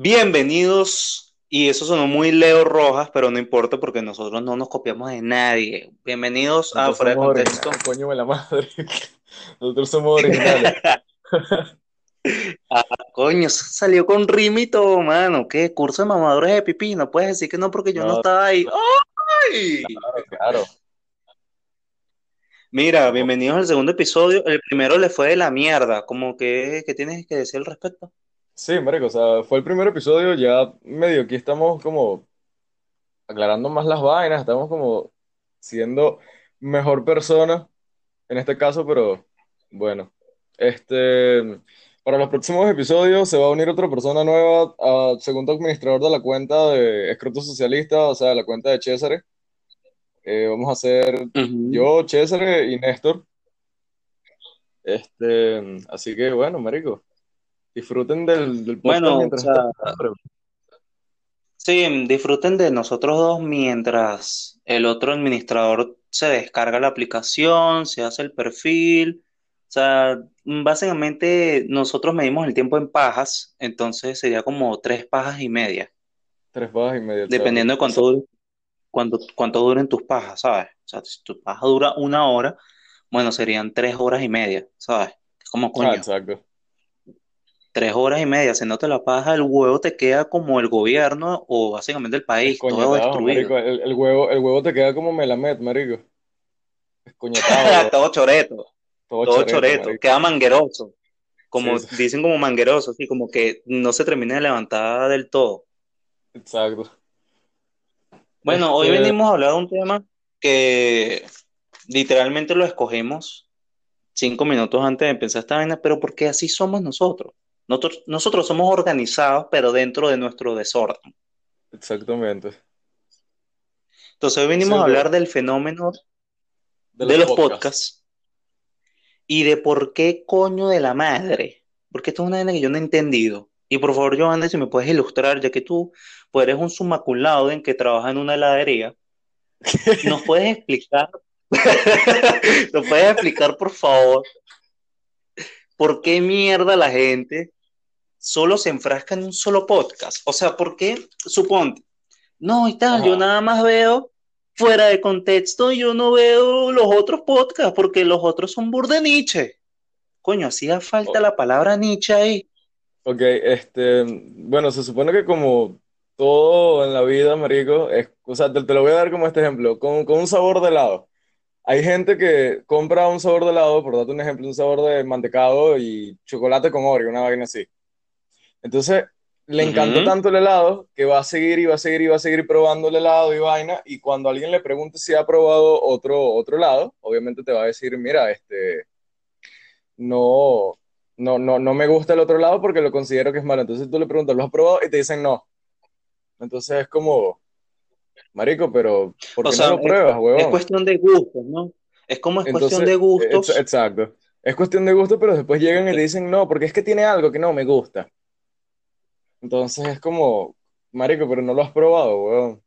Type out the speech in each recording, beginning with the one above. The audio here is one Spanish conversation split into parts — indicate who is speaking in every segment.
Speaker 1: Bienvenidos, y eso sonó muy Leo Rojas, pero no importa porque nosotros no nos copiamos de nadie. Bienvenidos a Fuera de Contexto.
Speaker 2: coño de la madre. Nosotros somos originales.
Speaker 1: Ah, coño, salió con todo, mano. ¿Qué? Curso de mamadores de pipí. No puedes decir que no porque yo no
Speaker 2: No,
Speaker 1: estaba ahí. ¡Ay!
Speaker 2: claro, claro.
Speaker 1: Mira, bienvenidos al segundo episodio. El primero le fue de la mierda. Como que, ¿qué tienes que decir al respecto?
Speaker 2: Sí, marico, o sea, fue el primer episodio, ya medio aquí estamos como aclarando más las vainas, estamos como siendo mejor persona en este caso, pero bueno, este, para los próximos episodios se va a unir otra persona nueva, a segundo administrador de la cuenta de Escroto Socialista, o sea, la cuenta de César. Eh, vamos a hacer
Speaker 1: Ujú.
Speaker 2: yo, César y Néstor. Este, así que bueno, marico, disfruten del, del podcast
Speaker 1: Bueno, o
Speaker 2: mientras
Speaker 1: sea,
Speaker 2: está.
Speaker 1: sí, disfruten de nosotros dos mientras el otro administrador se descarga la aplicación, se hace el perfil. O sea, básicamente nosotros medimos el tiempo en pajas, entonces sería como tres pajas y media,
Speaker 2: Tres bajas y media,
Speaker 1: dependiendo de
Speaker 2: O
Speaker 1: cuánto dure- cuánto, cuánto duren tus pajas, ¿sabes? O sea, si tu paja dura una hora, bueno, serían tres horas y media, ¿sabes? Es como
Speaker 2: ah,
Speaker 1: coño,
Speaker 2: exacto.
Speaker 1: Tres horas y media, si no te la paja, el huevo te queda como el gobierno o básicamente el país, todo
Speaker 2: marico.
Speaker 1: destruido.
Speaker 2: El, el huevo, el huevo te queda como melamed, marico.
Speaker 1: Todo choreto,
Speaker 2: Todo
Speaker 1: todo
Speaker 2: choreto,
Speaker 1: choreto,
Speaker 2: marico.
Speaker 1: queda mangueroso, como
Speaker 2: Sí, sí,
Speaker 1: dicen como mangueroso, así como que no se termina de levantar del todo.
Speaker 2: exacto.
Speaker 1: Bueno, hoy
Speaker 2: Este,
Speaker 1: venimos a hablar de un tema que literalmente lo escogimos cinco minutos antes de empezar esta vaina, pero porque así somos nosotros. Nosotros, nosotros somos organizados, pero dentro de nuestro desorden.
Speaker 2: exactamente.
Speaker 1: Entonces hoy
Speaker 2: Sí,
Speaker 1: venimos a hablar del fenómeno
Speaker 2: De
Speaker 1: de
Speaker 2: los podcasts.
Speaker 1: podcasts y de por qué coño de la madre. Porque esto es una vaina que yo no he entendido. Y por favor, Johanna, si me puedes ilustrar, ya que tú pues, eres un laude en que trabaja en una heladería, ¿nos puedes explicar? ¿Nos puedes explicar, por favor, por qué mierda la gente solo se enfrasca en un solo podcast? O sea, ¿por qué? Suponte, no, y tal, yo nada más veo fuera de contexto, yo no veo los otros podcasts, porque los otros son burde Nietzsche. Coño, hacía falta
Speaker 2: O-
Speaker 1: la palabra Nietzsche ahí.
Speaker 2: Ok, este, bueno, se supone que como todo en la vida, marico, es, o sea, te, te lo voy a dar como este ejemplo, con, con un sabor de helado. Hay gente que compra un sabor de helado, por darte un ejemplo, un sabor de mantecado y chocolate con Oreo, una vaina así. Entonces, le encantó
Speaker 1: Ujú.
Speaker 2: tanto el helado que va a seguir y va a seguir y va a seguir probando el helado y vaina. Y cuando alguien le pregunte si ha probado otro, otro helado, obviamente te va a decir, mira, este, no, no, no, no me gusta el otro helado porque lo considero que es malo. Entonces tú le preguntas, ¿lo has probado? Y te dicen no. Entonces es como, marico, pero ¿por
Speaker 1: O
Speaker 2: qué no
Speaker 1: sea,
Speaker 2: lo
Speaker 1: es,
Speaker 2: pruebas,
Speaker 1: es
Speaker 2: huevón?
Speaker 1: cuestión de gustos, ¿no? Es como es cuestión
Speaker 2: Entonces,
Speaker 1: de
Speaker 2: ex-
Speaker 1: gustos.
Speaker 2: exacto. Es cuestión de gusto, pero después llegan y te dicen no, porque es que tiene algo que no me gusta. Entonces es como, marico, pero no lo has probado, weón.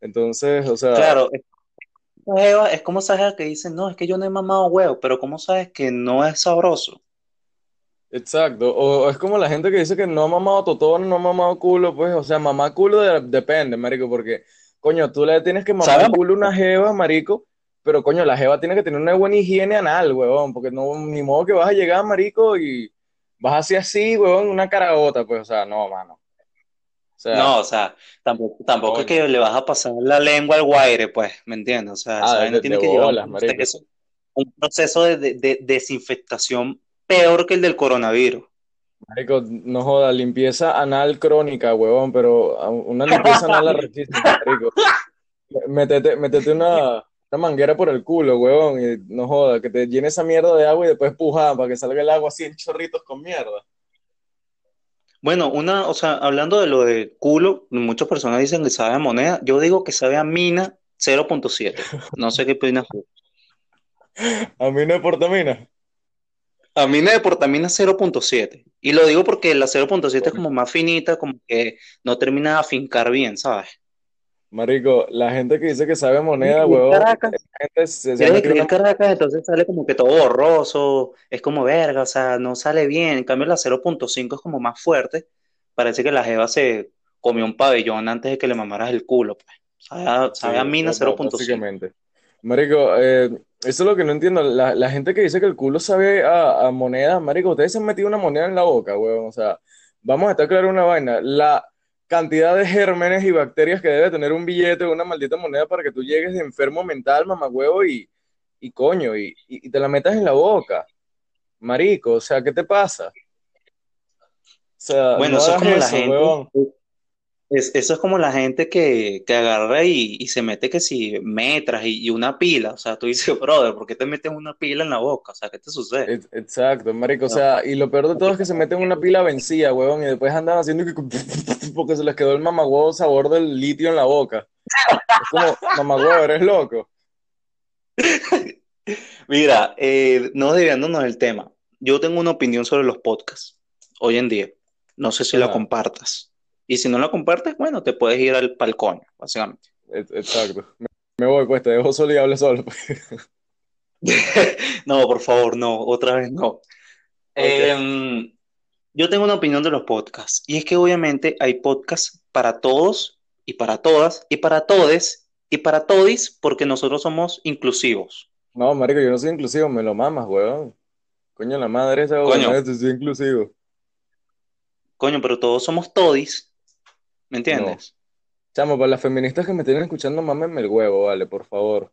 Speaker 2: Entonces, o sea,
Speaker 1: Claro, es, como esa jeva que dicen, no, es que yo no he mamado huevo, pero ¿cómo sabes que no es sabroso?
Speaker 2: exacto. O, es como la gente que dice que no ha mamado totón, no ha mamado culo, pues, o sea, mamá culo de- depende, marico, porque, coño, tú le tienes que mamar
Speaker 1: ¿Sabes?
Speaker 2: culo a una jeva, marico, pero, coño, la jeva tiene que tener una buena higiene anal, weón, porque no, ni modo que vas a llegar, marico, y vas así así, weón, una caragota, pues, o sea, no, mano. O sea,
Speaker 1: No, o sea, tampoco, tampoco es que le vas a pasar la lengua al guaire, pues, ¿me entiendes? O sea,
Speaker 2: Ah, de,
Speaker 1: tiene
Speaker 2: de
Speaker 1: que llevar un
Speaker 2: bolas,
Speaker 1: proceso, un proceso de, de- de desinfectación peor que el del coronavirus.
Speaker 2: Marico, no joda, limpieza anal crónica, huevón, pero una limpieza anal arrechísima, marico. Métete, métete una, una manguera por el culo, huevón, y no joda, que te llene esa mierda de agua y después puja para que salga el agua así en chorritos con mierda.
Speaker 1: Bueno, una, o sea, hablando de lo de culo, muchas personas dicen que sabe a moneda. Yo digo que sabe a mina 0.7. No sé qué opinas tú.
Speaker 2: A no es portamina.
Speaker 1: A mina de portamina 0.7. Y lo digo porque la 0.7 es como más finita, como que no termina de afincar bien, ¿sabes?
Speaker 2: Marico, la gente que dice que sabe moneda, huevón,
Speaker 1: Caracas,
Speaker 2: gente se, se
Speaker 1: que
Speaker 2: una...
Speaker 1: Caracas, entonces sale como que todo borroso, es como verga, o sea, no sale bien. En cambio, la 0.5 es como más fuerte, parece que la jeva se comió un pabellón antes de que le mamaras el culo, pues. Sabe a,
Speaker 2: Sí,
Speaker 1: sabe a mina
Speaker 2: ba- ba-
Speaker 1: 0.5.
Speaker 2: básicamente. Marico, eh, eso es lo que no entiendo. La, la gente que dice que el culo sabe a, a moneda, marico, ustedes se han metido una moneda en la boca, weón. O sea, vamos a estar claro una vaina. La cantidad de gérmenes y bacterias que debe tener un billete o una maldita moneda para que tú llegues de enfermo mental, mamagüevo, y, y coño, y, y, te la metas en la boca. Marico, o sea, ¿qué te pasa? O sea,
Speaker 1: Bueno,
Speaker 2: no
Speaker 1: eso es
Speaker 2: hagas
Speaker 1: como la gente. Es- eso es como la gente que, que agarra y, y se mete que si metras y, y una pila. O sea, tú dices, brother, ¿por qué te metes una pila en la boca? O sea, ¿qué te sucede?
Speaker 2: Exacto, marico, o sea, y lo peor de todo es que se meten en una pila vencida, huevón, y después andan haciendo que porque se les quedó el mamagüevo sabor del litio en la boca. Es como, mamagüevo, eres loco.
Speaker 1: Mira, eh, no desviándonos del tema, yo tengo una opinión sobre los podcasts hoy en día. No sé si la compartas. Y si no la compartes, bueno, te puedes ir al coño, básicamente.
Speaker 2: et- exacto. Me, voy, pues, te dejo solo y hable solo. pues.
Speaker 1: No, por favor, no, otra vez no. Em, yo tengo una opinión de los podcasts, y es que obviamente hay podcasts para todos y para todas y para todes y para todis porque nosotros somos inclusivos.
Speaker 2: no, marico, yo no soy inclusivo, me lo mamas, huevón. Coño, la madre esa,
Speaker 1: Coño,
Speaker 2: no soy inclusivo.
Speaker 1: coño, pero todos somos todis, ¿me
Speaker 2: No.
Speaker 1: entiendes?
Speaker 2: Chamo, para las feministas que me estén escuchando, mámenme el huevo, vale, por favor.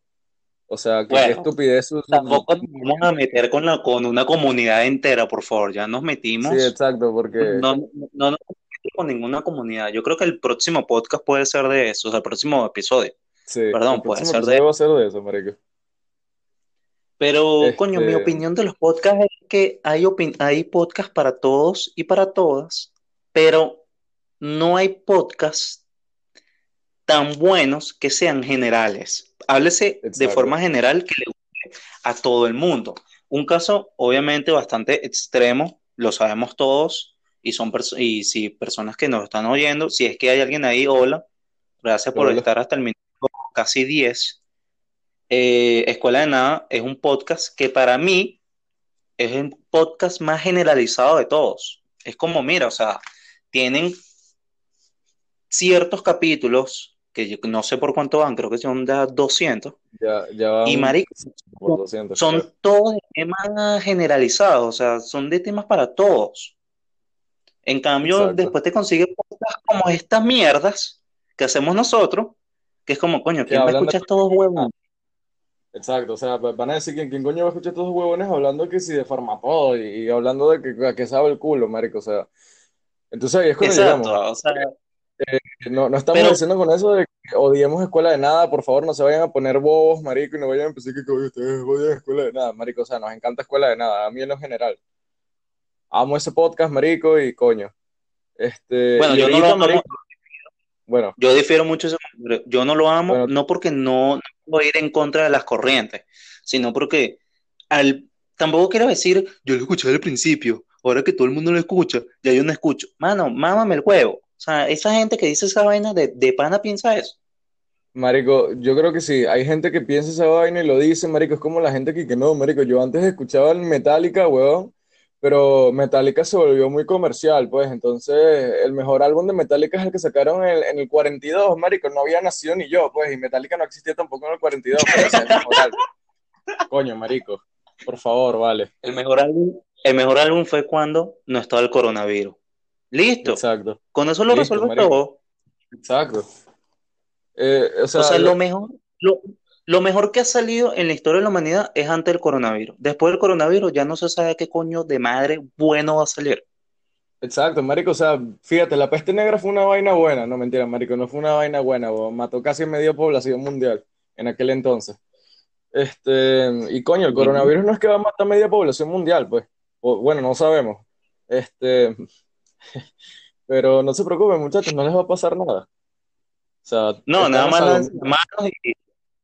Speaker 2: O sea, que qué
Speaker 1: Bueno,
Speaker 2: estupidez
Speaker 1: tampoco nos vamos a meter con la, con una comunidad entera, por favor. Ya nos
Speaker 2: Sí,
Speaker 1: metimos.
Speaker 2: exacto, porque
Speaker 1: No, no, no nos metimos con ninguna comunidad. Yo creo que el próximo podcast puede ser de eso, o sea, el próximo episodio,
Speaker 2: sí, el
Speaker 1: perdón, puede ser de
Speaker 2: va a ser de eso, marico.
Speaker 1: Pero, coño, mi
Speaker 2: Este,
Speaker 1: opinión de los podcasts es que hay, opin- hay podcasts para todos y para todas, pero no hay podcasts tan buenos que sean generales. Háblese de forma general que le guste a todo el mundo. Un caso, obviamente, bastante extremo, lo sabemos todos, y son y si personas que nos están oyendo, si es que hay alguien ahí, hola, gracias por
Speaker 2: Hola.
Speaker 1: estar hasta el minuto casi 10. Eh, Escuela de Nada es un podcast que para mí es el podcast más generalizado de todos. Es como, mira, o sea, tienen ciertos capítulos que yo no sé por cuánto van, creo que son de 200,
Speaker 2: Ya, ya
Speaker 1: y marico,
Speaker 2: por 200,
Speaker 1: son
Speaker 2: creo.
Speaker 1: todos de temas generalizados, o sea, son de temas para todos. En cambio,
Speaker 2: Exacto.
Speaker 1: después te consigues podcasts como estas mierdas que hacemos nosotros, que es como, coño, ¿quién va a
Speaker 2: hablan de...
Speaker 1: escuchar estos huevos?
Speaker 2: Exacto, o sea, va- van a decir que quién coño va a escuchar estos huevones hablando que si de farmatodo y, y hablando de que, que sabe el culo, marico, o sea. Entonces ahí es cuando llegamos.
Speaker 1: Exacto, o sea,
Speaker 2: No, no estamos
Speaker 1: pero
Speaker 2: diciendo con eso de que odiemos escuela de nada, por favor, no se vayan a poner bobos, marico, y no vayan a empezar que, que "Oye, ustedes odian escuela de nada, marico, o sea, nos encanta escuela de nada, a mí en lo general. Amo ese podcast, marico, y coño. Este,
Speaker 1: bueno, yo no lo
Speaker 2: ahorita,
Speaker 1: amo,
Speaker 2: bueno,
Speaker 1: yo difiero mucho comentario. Yo no lo amo,
Speaker 2: bueno,
Speaker 1: no porque no, no voy a ir en contra de las corrientes, sino porque al, tampoco quiero decir, yo lo escuché al principio, ahora que todo el mundo lo escucha, ya yo no escucho. Mano, mámame el huevo. O sea, esa gente que dice esa vaina de, de pana piensa eso.
Speaker 2: Marico, yo creo que sí, hay gente que piensa esa vaina y lo dice, marico, es como la gente que, que no, marico, yo antes escuchaba el Metallica, weón, pero Metallica se volvió muy comercial, pues, entonces el mejor álbum de Metallica es el que sacaron en, en el 42, marico, no había nacido ni yo, pues, y Metallica no existía tampoco en el 42, pero ese es el mejor álbum. Coño, marico, por favor, vale,
Speaker 1: El mejor álbum, el mejor álbum fue cuando no estaba el coronavirus. Listo.
Speaker 2: exacto,
Speaker 1: Con eso lo
Speaker 2: listo,
Speaker 1: resuelves todo.
Speaker 2: exacto. Eh, o
Speaker 1: O
Speaker 2: sea, lo-
Speaker 1: lo mejor, lo, lo mejor que ha salido en la historia de la humanidad es antes del coronavirus. Después del coronavirus ya no se sabe qué coño de madre bueno va a salir.
Speaker 2: Exacto, marico, o sea, fíjate, la peste negra fue una vaina buena, no mentira, marico, no fue una vaina buena, weón, mató casi media población mundial en aquel entonces. Este, y coño, el coronavirus no es que va a matar media población mundial, pues, o, bueno, no sabemos, este, pero no se preocupen, muchachos, no les va a pasar nada. O sea,
Speaker 1: No, nada más lancen manos y,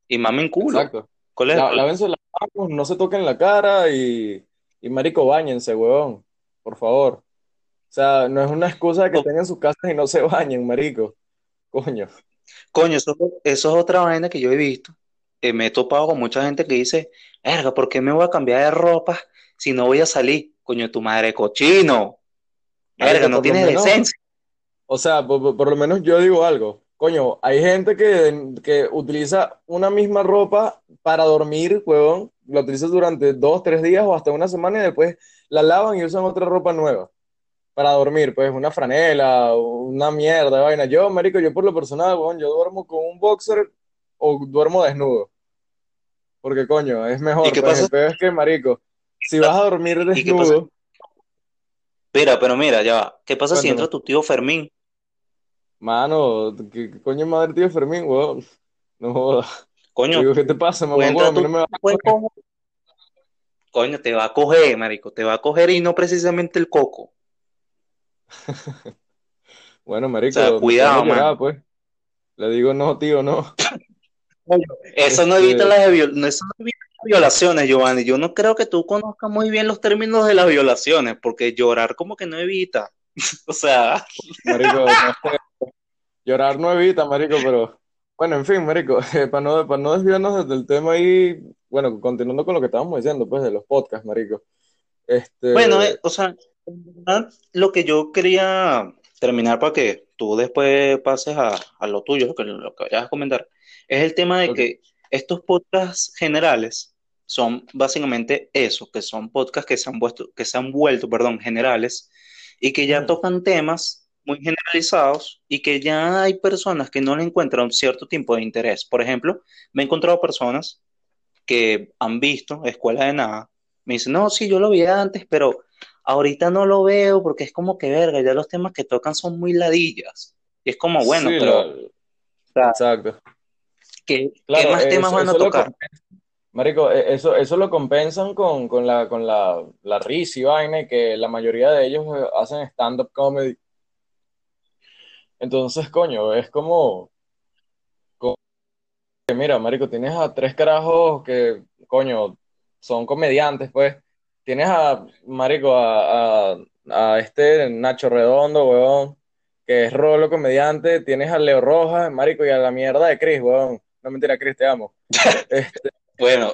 Speaker 1: y mamen culo.
Speaker 2: Exacto.
Speaker 1: ¿Cuál es el
Speaker 2: La, lávense las manos, no se toquen la cara y, y marico, báñense, weón, por favor. O sea, no es una excusa de que estén en sus casas y no se bañen, marico. Coño.
Speaker 1: Coño, eso, eso es otra vaina que yo he visto. Eh, me he topado con mucha gente que dice, verga, ¿por qué me voy a cambiar de ropa si no voy a salir? Coño, tu madre cochino. Verga, no decencia.
Speaker 2: o sea, por, por lo menos yo digo algo. Coño, hay gente que, que utiliza una misma ropa para dormir, huevón. La utiliza durante dos, tres días o hasta una semana y después la lavan y usan otra ropa nueva para dormir, pues una franela, una mierda, vaina. Yo, marico, yo por lo personal, huevón, yo duermo con un boxer o duermo desnudo. Porque, coño, es mejor.
Speaker 1: ¿Y qué
Speaker 2: Pues
Speaker 1: pasa?
Speaker 2: el peor es que, marico, si vas a dormir desnudo,
Speaker 1: Mira, pero mira, ya va. ¿Qué pasa si entra tu tío Fermín?
Speaker 2: Mano, ¿qué, qué coño es madre tío Fermín, weón? No jodas.
Speaker 1: Coño,
Speaker 2: Digo, ¿qué te pasa, mamá? mí
Speaker 1: tu
Speaker 2: no me va a
Speaker 1: puede
Speaker 2: coger.
Speaker 1: coger- Coño, te va a coger, marico, te va a coger y no precisamente el coco. O
Speaker 2: Bueno, marico, a
Speaker 1: cuidado, mano.
Speaker 2: pues. Le digo, no, tío, no.
Speaker 1: Eso no evita
Speaker 2: Este,
Speaker 1: las, viol- no- eso no evita violaciones, Giovanni. Yo no creo que tú conozcas muy bien los términos de las violaciones, porque llorar como que no evita. O sea,
Speaker 2: marico, no llorar no evita, marico, pero bueno, en fin, marico, eh, para no, para no desviarnos del tema ahí, bueno, continuando con lo que estábamos diciendo, pues, de los podcasts, marico.
Speaker 1: bueno, eh,
Speaker 2: Este,
Speaker 1: o sea, lo que yo quería terminar para que tú después pases a, a lo tuyo, lo que, lo que vayas a comentar, es el tema de que estos podcasts generales son básicamente eso, que son podcasts que se han vuelto, que se han vuelto, perdón, generales y que ya
Speaker 2: Ujú.
Speaker 1: tocan temas muy generalizados y que ya hay personas que no le encuentran cierto tipo de interés. Por ejemplo, me he encontrado personas que han visto Escuela de Nada, me dicen, no, sí, yo lo vi antes, pero ahorita no lo veo porque es como que verga, ya los temas que tocan son muy ladillas. Y es como, bueno,
Speaker 2: Sí,
Speaker 1: pero,
Speaker 2: la,
Speaker 1: o sea,
Speaker 2: exacto.
Speaker 1: ¿Qué, más
Speaker 2: eh,
Speaker 1: temas van a tocar?
Speaker 2: Marico, e- eso, eso lo compensan con, con la, con la, la risa y vaina, que la mayoría de ellos eh, hacen stand-up comedy. Entonces, coño, es como, como que mira, marico, tienes a tres carajos que, coño, son comediantes, pues. Tienes a, marico, a, a, a este Nacho Redondo, weón, que es Rolo comediante. Tienes a Leo Rojas, marico, y a la mierda de Chris, weón. No mentira, Chris, te amo. Este,
Speaker 1: Bueno,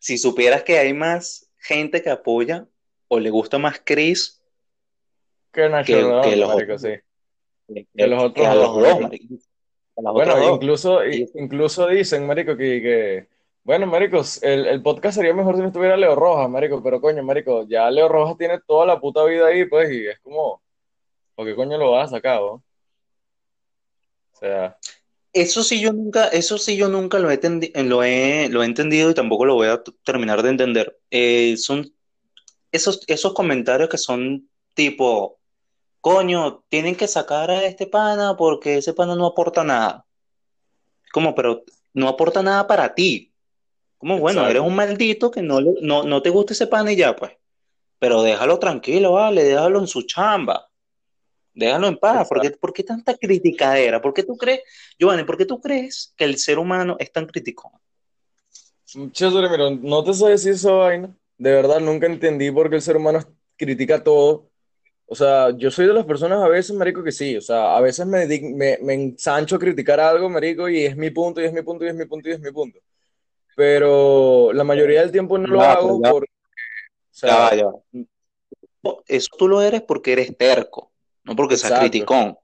Speaker 1: si supieras que hay más gente que apoya o le gusta más Chris
Speaker 2: que Nacho
Speaker 1: que, los
Speaker 2: marico,
Speaker 1: otros,
Speaker 2: sí.
Speaker 1: que,
Speaker 2: Que los otros
Speaker 1: a los dos,
Speaker 2: marico.
Speaker 1: marico, a los
Speaker 2: Bueno,
Speaker 1: otros
Speaker 2: incluso, incluso dicen, marico, que, bueno, maricos, el, el podcast sería mejor si no estuviera Leo Rojas, marico, pero coño, marico, ya Leo Rojas tiene toda la puta vida ahí, pues, y es como, ¿por qué coño lo vas a sacar? O sea,
Speaker 1: Eso sí yo nunca, eso sí yo nunca lo he, tendi- lo he, lo he entendido y tampoco lo voy a terminar de entender. Eh, son esos, esos comentarios que son tipo, coño, tienen que sacar a este pana porque ese pana no aporta nada. Como, pero no aporta nada para ti. Como, bueno, eres un maldito que no, no, no te gusta ese pana y ya, pues. Pero déjalo tranquilo, vale, déjalo en su chamba. Déjalo en paz. ¿Por qué, por qué tanta criticadera? ¿Por qué tú crees, Giovanni, por qué tú crees que el ser humano es tan criticón?
Speaker 2: Chévere, mira, no te sé decir esa vaina, de verdad nunca entendí por qué el ser humano critica todo. O sea, yo soy de las personas a veces, marico, que sí, o sea, a veces me, me, me ensancho a criticar algo, marico, y es mi punto, y es mi punto, y es mi punto, y es mi punto. pero la mayoría del tiempo no lo
Speaker 1: Ya,
Speaker 2: hago
Speaker 1: ya,
Speaker 2: por, o sea,
Speaker 1: ya. Eso tú lo eres porque eres terco, no porque seas
Speaker 2: exacto,
Speaker 1: criticón.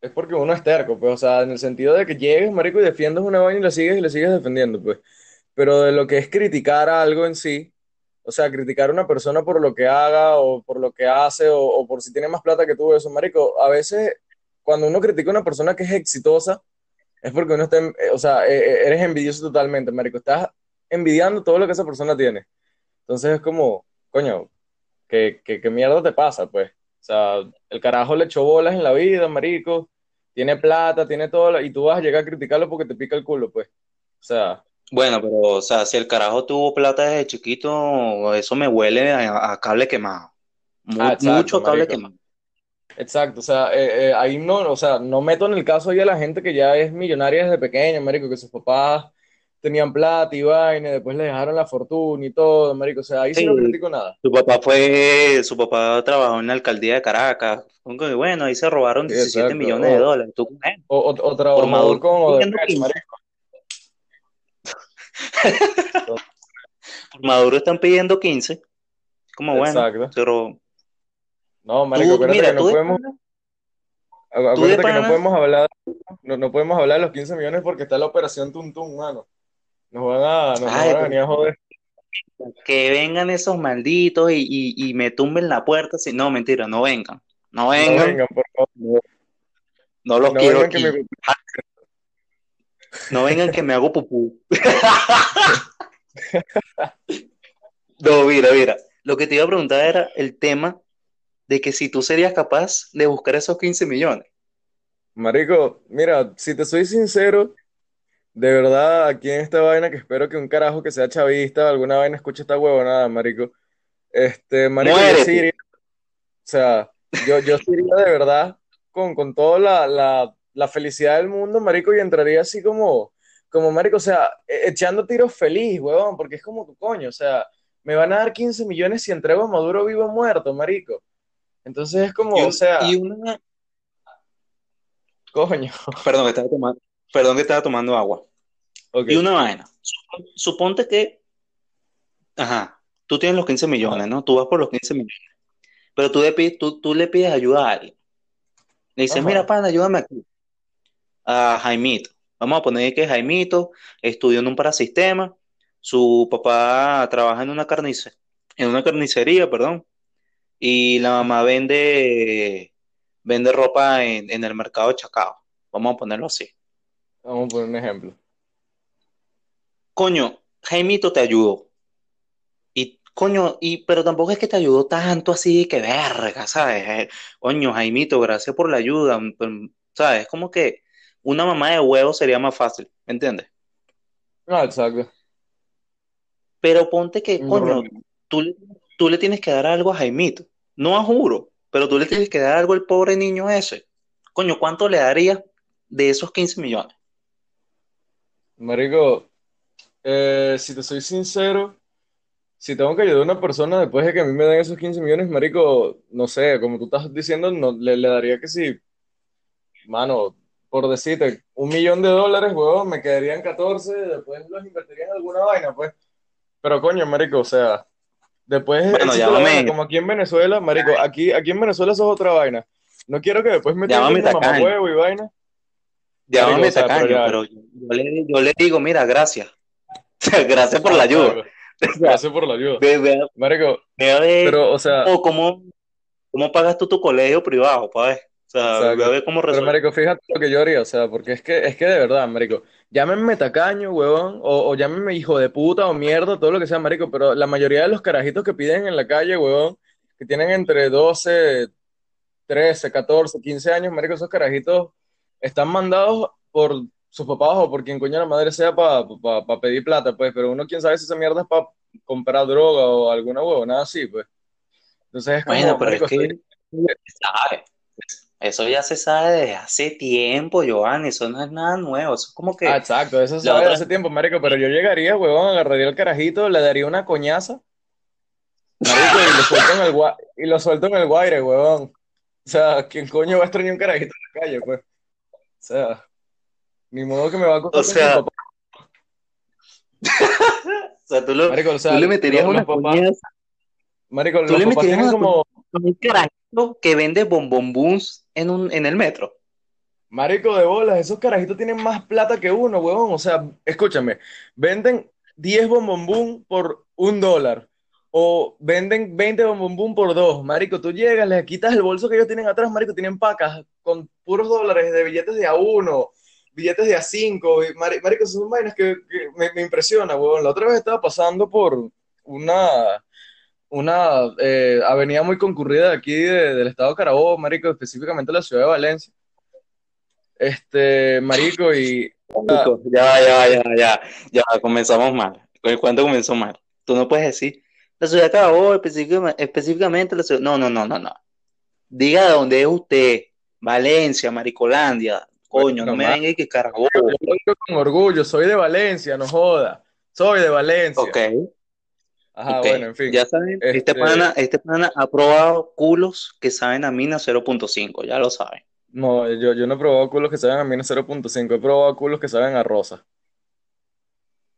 Speaker 2: es porque uno es terco, pues, o sea, en el sentido de que llegues, marico, y defiendes una vaina y la sigues y la sigues defendiendo, pues, pero de lo que es criticar algo en sí, o sea, criticar a una persona por lo que haga o por lo que hace o, o por si tiene más plata que tú, eso, marico, a veces cuando uno critica a una persona que es exitosa, es porque uno está, eh, o sea, eh, eh, eres envidioso totalmente, marico, estás envidiando todo lo que esa persona tiene. Entonces es como, coño, ¿qué, qué, qué mierda te pasa, pues? O sea, el carajo le echó bolas en la vida, marico, tiene plata, tiene todo, y tú vas a llegar a criticarlo porque te pica el culo, pues. O sea,
Speaker 1: Bueno, pero, o sea, si el carajo tuvo plata desde chiquito, eso me huele a, a cable quemado. Mu-
Speaker 2: ah, exacto,
Speaker 1: mucho cable
Speaker 2: marico.
Speaker 1: quemado.
Speaker 2: Exacto, o sea, eh, eh, ahí no, o sea, no meto en el caso ahí a la gente que ya es millonaria desde pequeña, marico, que sus papás tenían plata y vaina, y después le dejaron la fortuna y todo, marico, o sea, ahí sí no
Speaker 1: Sí,
Speaker 2: critico nada.
Speaker 1: su papá fue, su papá trabajó en la alcaldía de Caracas. Aunque, Bueno, ahí se robaron
Speaker 2: Sí,
Speaker 1: 17
Speaker 2: exacto.
Speaker 1: millones de dólares. Tú,
Speaker 2: o, o, o
Speaker 1: por
Speaker 2: trabajó
Speaker 1: Maduro
Speaker 2: con
Speaker 1: están pidiendo
Speaker 2: Odebrecht,
Speaker 1: 15.
Speaker 2: marico.
Speaker 1: Por Maduro están pidiendo 15. Como bueno,
Speaker 2: Exacto.
Speaker 1: pero
Speaker 2: No, marico,
Speaker 1: tú,
Speaker 2: acuérdate que
Speaker 1: mira,
Speaker 2: no
Speaker 1: de
Speaker 2: podemos,
Speaker 1: de
Speaker 2: Acuérdate que no podemos hablar, no, no podemos hablar de los 15 millones porque está la operación Tum, mano. Nos van a, nos,
Speaker 1: ay,
Speaker 2: van a venir a joder.
Speaker 1: que vengan esos malditos y, y, y me tumben la puerta. Si, no, mentira, no vengan. No
Speaker 2: No
Speaker 1: vengan,
Speaker 2: vengan, por favor.
Speaker 1: no, los
Speaker 2: No
Speaker 1: quiero
Speaker 2: vengan que
Speaker 1: aquí.
Speaker 2: me...
Speaker 1: No vengan que me hago pupú. No, mira, mira. Lo que te iba a preguntar era el tema de que si tú serías capaz de buscar esos 15 millones.
Speaker 2: Marico, mira, si te soy sincero, de verdad, aquí en esta vaina que espero que un carajo que sea chavista, alguna vaina escuche esta huevonada, marico. Este, marico, yo sí iría, o sea, yo, yo sí iría de verdad con, con toda la, la, la felicidad del mundo, marico, y entraría así como, como, marico, o sea, e- echando tiros feliz, huevón, porque es como tu coño, o sea, me van a dar 15 millones si entrego a Maduro vivo o muerto, marico. Entonces es como,
Speaker 1: Y,
Speaker 2: o sea,
Speaker 1: y una...
Speaker 2: coño,
Speaker 1: Perdón, estaba tomando, perdón que estaba tomando agua. Y una vaina. Sup- Suponte que, ajá, tú tienes los 15
Speaker 2: ajá,
Speaker 1: millones, ¿no? Tú vas por los 15 millones. Pero tú le pides, tú, tú le pides ayuda a alguien. Le dices, mira, pana, ayúdame aquí. A Jaimito. Vamos a poner que Jaimito estudió en un parasistema. Su papá trabaja en una carnice, en una carnicería, perdón. Y la mamá vende, vende ropa en, en el mercado de Chacao. Vamos a ponerlo así.
Speaker 2: Vamos a poner un ejemplo.
Speaker 1: Coño, Jaimito te ayudó. Y, coño, y, pero tampoco es que te ayudó tanto así que verga, ¿sabes? Eh, coño, Jaimito, gracias por la ayuda. mm, ¿Sabes? Es como que una mamá de huevo sería más fácil, ¿me entiendes?
Speaker 2: Ah, exacto.
Speaker 1: Pero ponte que, coño, tú, tú le tienes que dar algo a Jaimito. No a juro, pero tú le tienes que dar algo al pobre niño ese. Coño, ¿cuánto le darías de esos 15 millones?
Speaker 2: Marico, eh, si te soy sincero, si tengo que ayudar a una persona después de que a mí me den esos 15 millones, marico, no sé, como tú estás diciendo, no, le, le daría que sí, mano, por decirte, un millón de dólares, huevón, me quedarían 14, después los invertiría en alguna vaina, pues. Pero coño, marico, o sea, después
Speaker 1: Bueno,
Speaker 2: la vaina, como aquí en Venezuela, marico, aquí, aquí en Venezuela eso es otra vaina. No quiero que después me
Speaker 1: tacaño,
Speaker 2: mamahuevo y vaina. Marico, o
Speaker 1: llámame
Speaker 2: sea, pero
Speaker 1: tacaño,
Speaker 2: ya,
Speaker 1: pero yo, yo le, yo le digo, mira, gracias. Gracias por la ayuda. O sea,
Speaker 2: Gracias por la ayuda. Marico,
Speaker 1: a
Speaker 2: pero, o sea,
Speaker 1: cómo, cómo, cómo pagas tú tu colegio privado, pa' ver. O sea, ve a
Speaker 2: exacto.
Speaker 1: ver cómo
Speaker 2: Pero, marico, fíjate lo que yo haría, o sea, porque es que, es que de verdad, marico, llámenme tacaño, huevón, o, o llámenme hijo de puta o mierda, todo lo que sea, marico, pero la mayoría de los carajitos que piden en la calle, huevón, que tienen entre 12, 13, 14, 15 años, marico, esos carajitos están mandados por sus papás o por quien coño la madre sea para pedir plata, pues, pero uno quién sabe si esa mierda es para comprar droga o alguna huevonada así, pues. Entonces es
Speaker 1: Bueno,
Speaker 2: como,
Speaker 1: pero es
Speaker 2: marico,
Speaker 1: que sabe. Eso ya se sabe desde hace tiempo, Giovanni. Eso no es nada nuevo. Eso es como
Speaker 2: Ah,
Speaker 1: que
Speaker 2: exacto, eso se sabe de
Speaker 1: otra.
Speaker 2: hace tiempo, marico, pero yo llegaría, huevón, agarraría el carajito, le daría una coñaza, marico, y lo suelto en el, gua- y lo suelto en el guaire, huevón. O sea, ¿quién coño va a extrañar un carajito en la calle, pues? O sea, ni modo que me va a
Speaker 1: O
Speaker 2: acostar con su
Speaker 1: sea,
Speaker 2: papá.
Speaker 1: o sea, tú, lo,
Speaker 2: Marico, o
Speaker 1: tú le meterías una coñaza.
Speaker 2: marico,
Speaker 1: Tú
Speaker 2: los
Speaker 1: le
Speaker 2: papás
Speaker 1: meterías
Speaker 2: como,
Speaker 1: un carajito que vende bombombuns en un, en el metro.
Speaker 2: marico de bolas, esos carajitos tienen más plata que uno, huevón. O sea, escúchame, venden 10 bombombum por un dólar. O venden 20 bombombum por dos. Marico, tú llegas, les quitas el bolso que ellos tienen atrás, marico, tienen pacas con puros dólares de billetes de a uno, billetes de a cinco. y, mari- Marico, son vainas que, me, impresiona, huevón. La otra vez estaba pasando por una, una eh, avenida muy concurrida de aquí de- del estado de Carabobo, marico, específicamente la ciudad de Valencia. Este, marico, y
Speaker 1: Ya, ya, ya, ya, ya, comenzamos mal. El cuento comenzó mal. Tú no puedes decir, la ciudad acabó específicamente, específicamente la ciudad. No, no, no, no, no. Diga de dónde es usted. Valencia, Maricolandia. Coño, no me venga y que Carabobo.
Speaker 2: yo lo digo con orgullo, soy de Valencia, no joda. Soy de Valencia.
Speaker 1: Ok,
Speaker 2: Ajá, bueno, en fin.
Speaker 1: Ya saben, este
Speaker 2: Este,
Speaker 1: pana, este pana ha probado culos que saben a mina 0.5, ya lo saben.
Speaker 2: no, yo, yo no he probado culos que saben a menos 0.5, he probado culos que saben a rosa.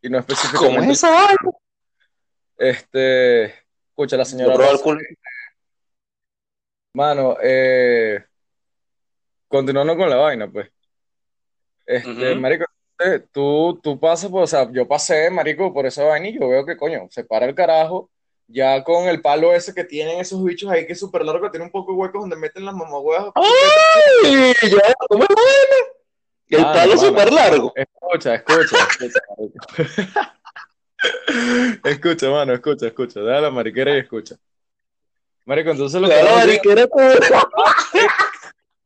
Speaker 2: Y no
Speaker 1: ¿Cómo es
Speaker 2: específicamente,
Speaker 1: vaina?
Speaker 2: este, escucha, la señora
Speaker 1: probado el
Speaker 2: Rosa.
Speaker 1: culo.
Speaker 2: Mano, eh, continuando con la vaina, pues. Este,
Speaker 1: Ujú.
Speaker 2: marico, eh, tú, tú pasas, pues, o sea, yo pasé, marico, por esa vaina y yo veo que, coño, se para el carajo, ya con el palo ese que tienen esos bichos ahí, que es súper largo, que tiene un poco de huecos donde meten las mamahuevas chupetas.
Speaker 1: ¡Ay! Ya, ¿cómo es la vaina? El
Speaker 2: Mano,
Speaker 1: palo
Speaker 2: mano,
Speaker 1: súper largo.
Speaker 2: escucha, escucha, escucha. Escucha, mano, escucha, escucha, deja la mariquera y escucha. Marico, entonces los
Speaker 1: La
Speaker 2: carajos llegan,
Speaker 1: mariquera.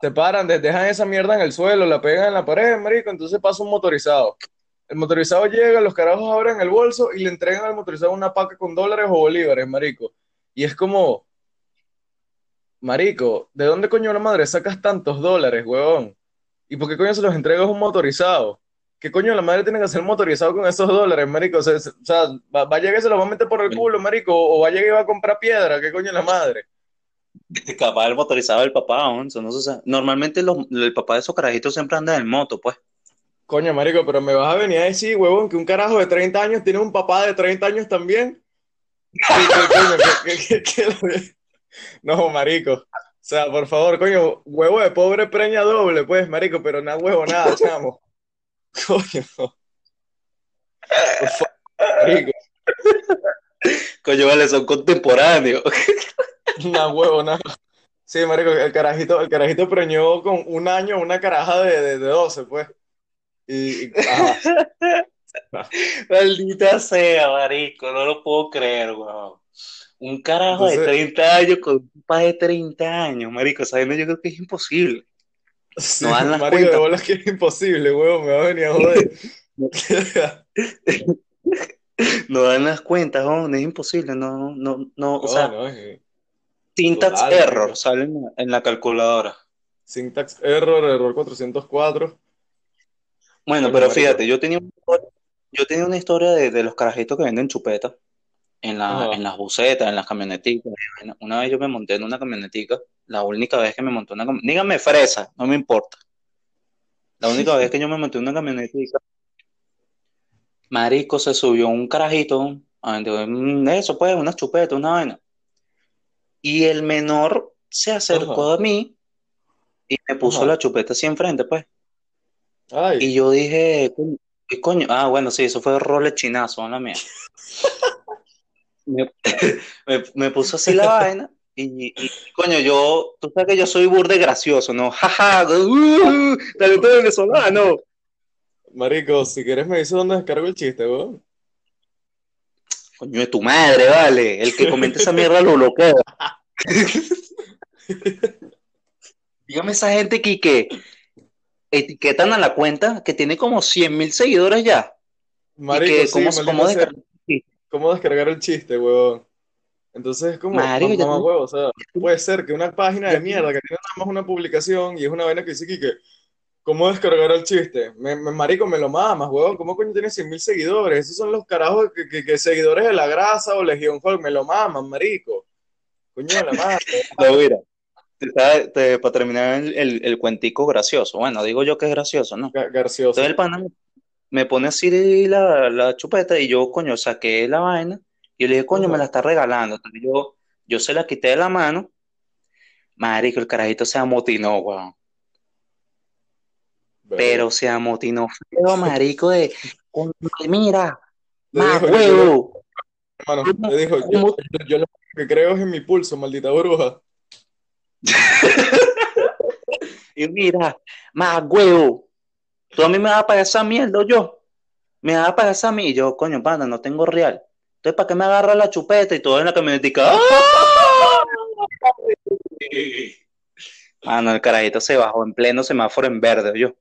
Speaker 2: Se paran, de- dejan esa mierda en el suelo, la pegan en la pared, marico, entonces pasa un motorizado. El motorizado llega, los carajos abren el bolso y le entregan al motorizado una paca con dólares o bolívares, marico. Y es como, marico, ¿de dónde coño la madre sacas tantos dólares, huevón? ¿Y por qué coño se los entregas a un motorizado? ¿Qué coño la madre tiene que hacer motorizado con esos dólares, marico? O sea, va a llegar y se los va a meter por el culo, marico, o va a llegar y va a comprar piedra, ¿qué coño la madre?
Speaker 1: Capaz el motorizado del papá, ¿no? Eso no se sabe. Normalmente los- el papá de esos carajitos siempre anda en moto, pues.
Speaker 2: Coño, marico, pero me vas a venir a decir, huevón, que un carajo de 30 años tiene un papá de 30 años también. ¿Qué, qué coño? ¿Qué, qué- qué- qué- No, marico. O sea, por favor, coño, huevo de pobre preña doble, pues, marico, pero nada huevo, nada, chamo. Coño. Por favor, marico,
Speaker 1: Coño, vale, son contemporáneos.
Speaker 2: nada huevo, nada. Sí, marico, el carajito, el carajito preñó con un año una caraja de, de, de 12, pues. Y, y- ajá.
Speaker 1: Maldita sea, marico, no lo puedo creer, weón. Un carajo de
Speaker 2: Entonces,
Speaker 1: 30 años con un papá de 30 años, marico, vaina yo creo que es imposible.
Speaker 2: sí,
Speaker 1: No dan las
Speaker 2: marico, de
Speaker 1: cuentas.
Speaker 2: bolas que es imposible, huevo, me va a venir a joder.
Speaker 1: No dan las cuentas, weón, es imposible, no, no, no, o
Speaker 2: No,
Speaker 1: sea,
Speaker 2: no, es
Speaker 1: syntax
Speaker 2: total,
Speaker 1: error sale en la, en la calculadora.
Speaker 2: Syntax error, error 404.
Speaker 1: Bueno, pero fíjate, yo tenía una historia, yo tenía una historia de, de los carajitos que venden chupetas en la, en las busetas, en las camioneticas. Una vez yo me monté en una camionetica, la única vez que me monté en una camionetica, dígame fresa, no me importa. La única vez que yo me monté en una camionetica, marico, se subió un carajito, eso pues, una chupeta, una vaina. Y el menor se acercó
Speaker 2: Ajá.
Speaker 1: a mí y me puso
Speaker 2: Ajá.
Speaker 1: la chupeta así enfrente, pues. Y yo dije, ¿qué coño? Ah, bueno, sí, eso fue role chinazo, no la mía. Me, me, me puso así la vaina y, y, coño, yo, tú sabes que yo soy burde gracioso, ¿no? Jaja, uh, talento venezolano.
Speaker 2: marico, si quieres me dices dónde descargo el chiste, weón.
Speaker 1: Coño de tu madre, vale. El que comente esa mierda lo bloquea. Dígame esa gente que, que etiquetan a la cuenta que tiene como 100 mil seguidores ya.
Speaker 2: Marico,
Speaker 1: que,
Speaker 2: sí,
Speaker 1: ¿cómo, descargar?
Speaker 2: ¿Cómo descargar el chiste, weón? Entonces es como, mamá huevo, o sea, puede ser que una página de mierda que tiene nada más una publicación y es una vaina que dice que, ¿cómo descargar el chiste? Me, me- marico, me lo mamas, huevón, ¿cómo coño tiene 100 mil seguidores? Esos son los carajos que, que, que seguidores de la grasa o Legión Hulk, me lo maman, marico. Coño la madre.
Speaker 1: No, mira, te- para terminar el, el, el cuentico gracioso. Bueno, digo yo que es gracioso, ¿no?
Speaker 2: Ga-
Speaker 1: Entonces el pana me- pone así la, la chupeta y yo, coño, saqué la vaina y yo le dije, coño, me la está regalando. Entonces yo, yo se la quité de la mano. Marico, el carajito se amotinó, weón. Pero se amotinó feo, marico, de, mira, más huevo.
Speaker 2: Hermano, te dijo, yo, yo, yo lo que creo es en mi pulso, maldita bruja.
Speaker 1: Y mira, más huevo. Tú a mí me vas a pagar esa mierda, o yo. Me vas a pagar esa mierda. Y yo, coño, pana, no tengo real. Entonces, ¿para qué me agarra la chupeta y todo en la camionetica? ¡Ah! Mano, el carajito se bajó en pleno semáforo en verde, yo.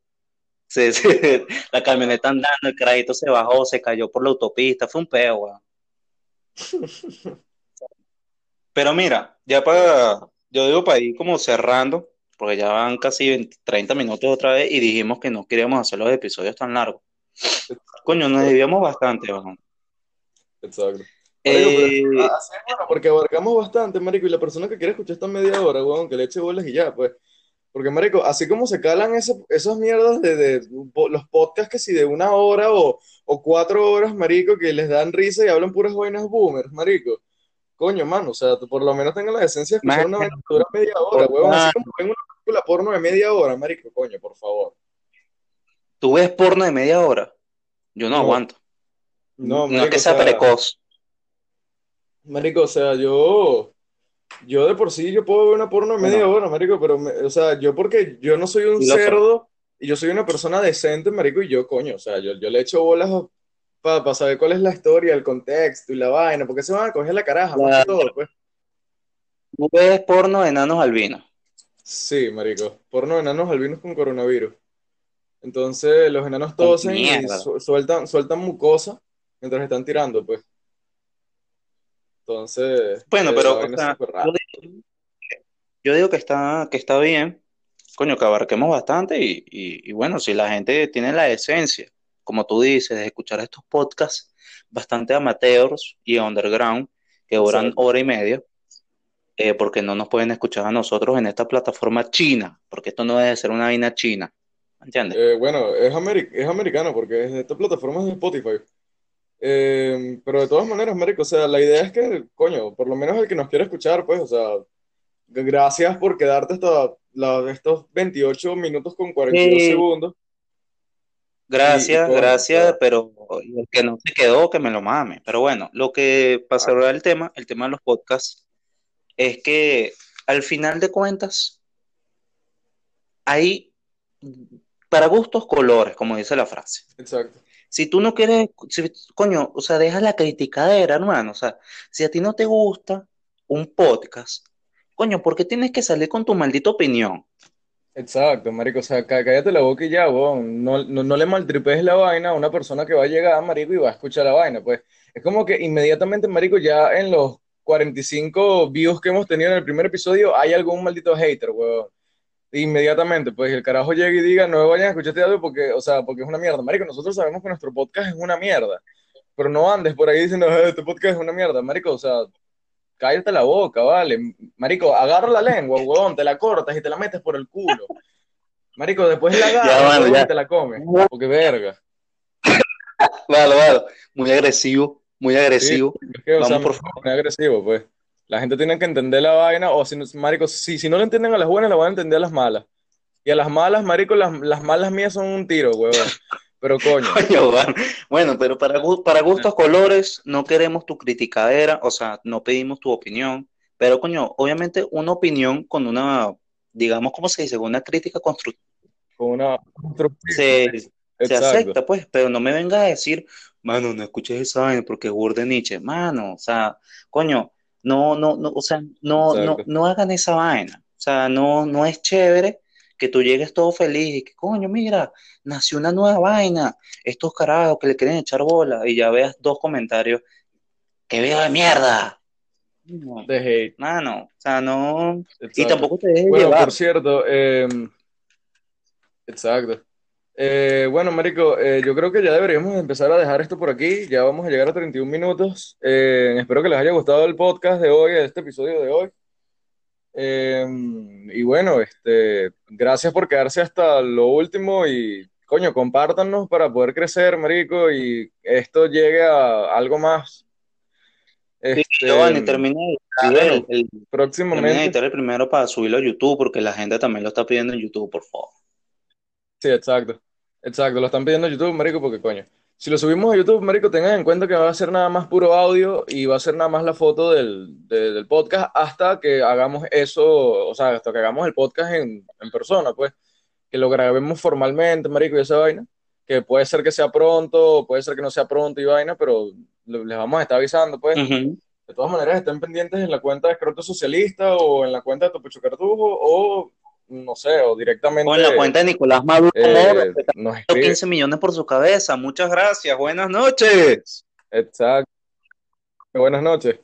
Speaker 1: Sí, sí, La camioneta andando, el carajito se bajó, se cayó por la autopista, fue un peo, weón. Pero mira, ya para, yo digo para ir como cerrando, porque ya van casi 20, 30 minutos otra vez y dijimos que no queríamos hacer los episodios tan largos. Coño, nos desviamos bastante, weón.
Speaker 2: Exacto. Pero
Speaker 1: Eh,
Speaker 2: ah, bueno, porque abarcamos bastante, marico, y la persona que quiere escuchar esta media hora, weón, que le eche bolas y ya, pues. Porque, marico, así como se calan ese- esas mierdas de, de po- los podcasts que si de una hora o, o cuatro horas, marico, que les dan risa y hablan puras vainas boomers, marico. Coño, mano, o sea, por lo menos tengan la decencia de escuchar
Speaker 1: man,
Speaker 2: una que dura media hora, weón, así como ven una la porno de media hora, marico, coño, por favor.
Speaker 1: ¿Tú ves porno de media hora? Yo no,
Speaker 2: No,
Speaker 1: aguanto.
Speaker 2: no,
Speaker 1: No es
Speaker 2: marico,
Speaker 1: que
Speaker 2: o
Speaker 1: sea precoz.
Speaker 2: marico, o sea, yo, yo de por sí, yo puedo ver una porno de media hora, marico, pero, me- o sea, yo porque yo no soy un cerdo y yo soy una persona decente, marico, y yo, coño, o sea, yo, yo le echo bolas para saber cuál es la historia, el contexto y la vaina, porque se van a coger la caraja, más que
Speaker 1: La-
Speaker 2: todo, pues.
Speaker 1: ¿Tú ves porno de enanos albinos?
Speaker 2: Sí, marico, porno de enanos albinos con coronavirus. Entonces, los enanos tosen y su- sueltan, sueltan mucosa mientras están tirando, pues. Entonces,
Speaker 1: Bueno,
Speaker 2: eh,
Speaker 1: pero, o sea, yo digo, yo digo que está, que está bien, coño, que abarquemos bastante y, y, y bueno, si la gente tiene la esencia, como tú dices, de escuchar estos podcasts bastante amateurs y underground, que duran hora y media, eh, porque no nos pueden escuchar a nosotros en esta plataforma china, porque esto no debe ser una vaina china, ¿me entiendes?
Speaker 2: Eh, bueno, es, ameri- es americano porque esta plataforma es de Spotify. Eh, pero de todas maneras, marico, o sea, la idea es que, coño, por lo menos el que nos quiera escuchar, pues, o sea, gracias por quedarte hasta la- estos 28 minutos con 42
Speaker 1: Sí,
Speaker 2: segundos. Y, y
Speaker 1: gracias, gracias, pero el que no se quedó, que me lo mame. Pero bueno, lo que, para
Speaker 2: ah,
Speaker 1: cerrar el tema, el tema de los podcasts, es que al final de cuentas hay para gustos colores, como dice la frase.
Speaker 2: exacto.
Speaker 1: Si tú no quieres, si- coño, o sea, deja la criticadera, hermano. O sea, si a ti no te gusta un podcast, coño, ¿por qué tienes que salir con tu maldita opinión?
Speaker 2: Exacto, marico, o sea, cá- cállate la boca y ya, weón. No, no, no le maltripes la vaina a una persona que va a llegar, marico, y va a escuchar la vaina, pues. Es como que inmediatamente, marico, ya en los 45 views que hemos tenido en el primer episodio, hay algún maldito hater, weón. Inmediatamente, pues, el carajo llega y diga, no vayan a escuchar este audio porque, o sea, porque es una mierda. Marico, nosotros sabemos que nuestro podcast es una mierda, pero no andes por ahí diciendo, "Eh, este podcast es una mierda, marico, o sea, cállate la boca, vale. Marico, agarra la lengua, weón, te la cortas y te la metes por el culo. Marico, después la
Speaker 1: Ya,
Speaker 2: agarras,
Speaker 1: mano,
Speaker 2: weón, y
Speaker 1: ya.
Speaker 2: te la comes. Porque verga.
Speaker 1: Vale, vale. Muy agresivo, muy
Speaker 2: Sí,
Speaker 1: agresivo.
Speaker 2: es que, o sea,
Speaker 1: Vamos por
Speaker 2: pongo muy agresivo, pues. La gente tiene que entender la vaina, o si no, marico, si, si no lo entienden a las buenas, la van a entender a las malas. Y a las malas, marico, las, las malas mías son un tiro, weón. Pero coño,
Speaker 1: Coño, bueno, Bueno, pero para, para gustos colores no queremos tu criticadera, o sea, no pedimos tu opinión, pero coño, obviamente una opinión con una, digamos, ¿cómo se dice? Con una crítica constructiva
Speaker 2: con una...
Speaker 1: se, acepta, pues, pero no me vengas a decir, mano, no escuches esa vaina porque es de Nietzsche, mano, o sea, coño, no, no, no, o sea, no, no, no hagan esa vaina, o sea, no, no es chévere que tú llegues todo feliz y que, coño, mira, nació una nueva vaina, estos carajos que le quieren echar bola y ya veas dos comentarios, qué video de mierda, no,
Speaker 2: De hate.
Speaker 1: mano, o sea, no, y tampoco te dejes
Speaker 2: Bueno,
Speaker 1: llevar,
Speaker 2: por cierto, eh, exacto. Eh, bueno, Marico, eh, yo creo que ya deberíamos empezar a dejar esto por aquí. Ya vamos a llegar a 31 minutos. Eh, espero que les haya gustado el podcast de hoy, este episodio de hoy. Eh, y bueno, este, gracias por quedarse hasta lo último y, coño, compártanos para poder crecer, Marico, y esto llegue a algo más.
Speaker 1: Sí,
Speaker 2: Este,
Speaker 1: Giovanni, termina de
Speaker 2: y
Speaker 1: editar
Speaker 2: bueno,
Speaker 1: el, el-
Speaker 2: próximamente.
Speaker 1: editar el primero para subirlo a YouTube, porque la gente también lo está pidiendo en YouTube, por favor.
Speaker 2: Sí, exacto. Exacto, lo están pidiendo en YouTube, marico, porque coño. Si lo subimos a YouTube, marico, tengan en cuenta que va a ser nada más puro audio y va a ser nada más la foto del, de- del podcast hasta que hagamos eso, o sea, hasta que hagamos el podcast en, en persona, pues. Que lo grabemos formalmente, marico, y esa vaina. Que puede ser que sea pronto, puede ser que no sea pronto y vaina, pero les vamos a estar avisando, pues. De todas maneras, estén pendientes en la cuenta de Escroto Socialista o en la cuenta de Topucho Cartujo o, no sé, o
Speaker 1: O en la
Speaker 2: directamente
Speaker 1: cuenta de Nicolás Maduro
Speaker 2: eh, nos escriben.
Speaker 1: 15 millones por su cabeza. Muchas gracias. Buenas noches.
Speaker 2: Exacto. Buenas noches.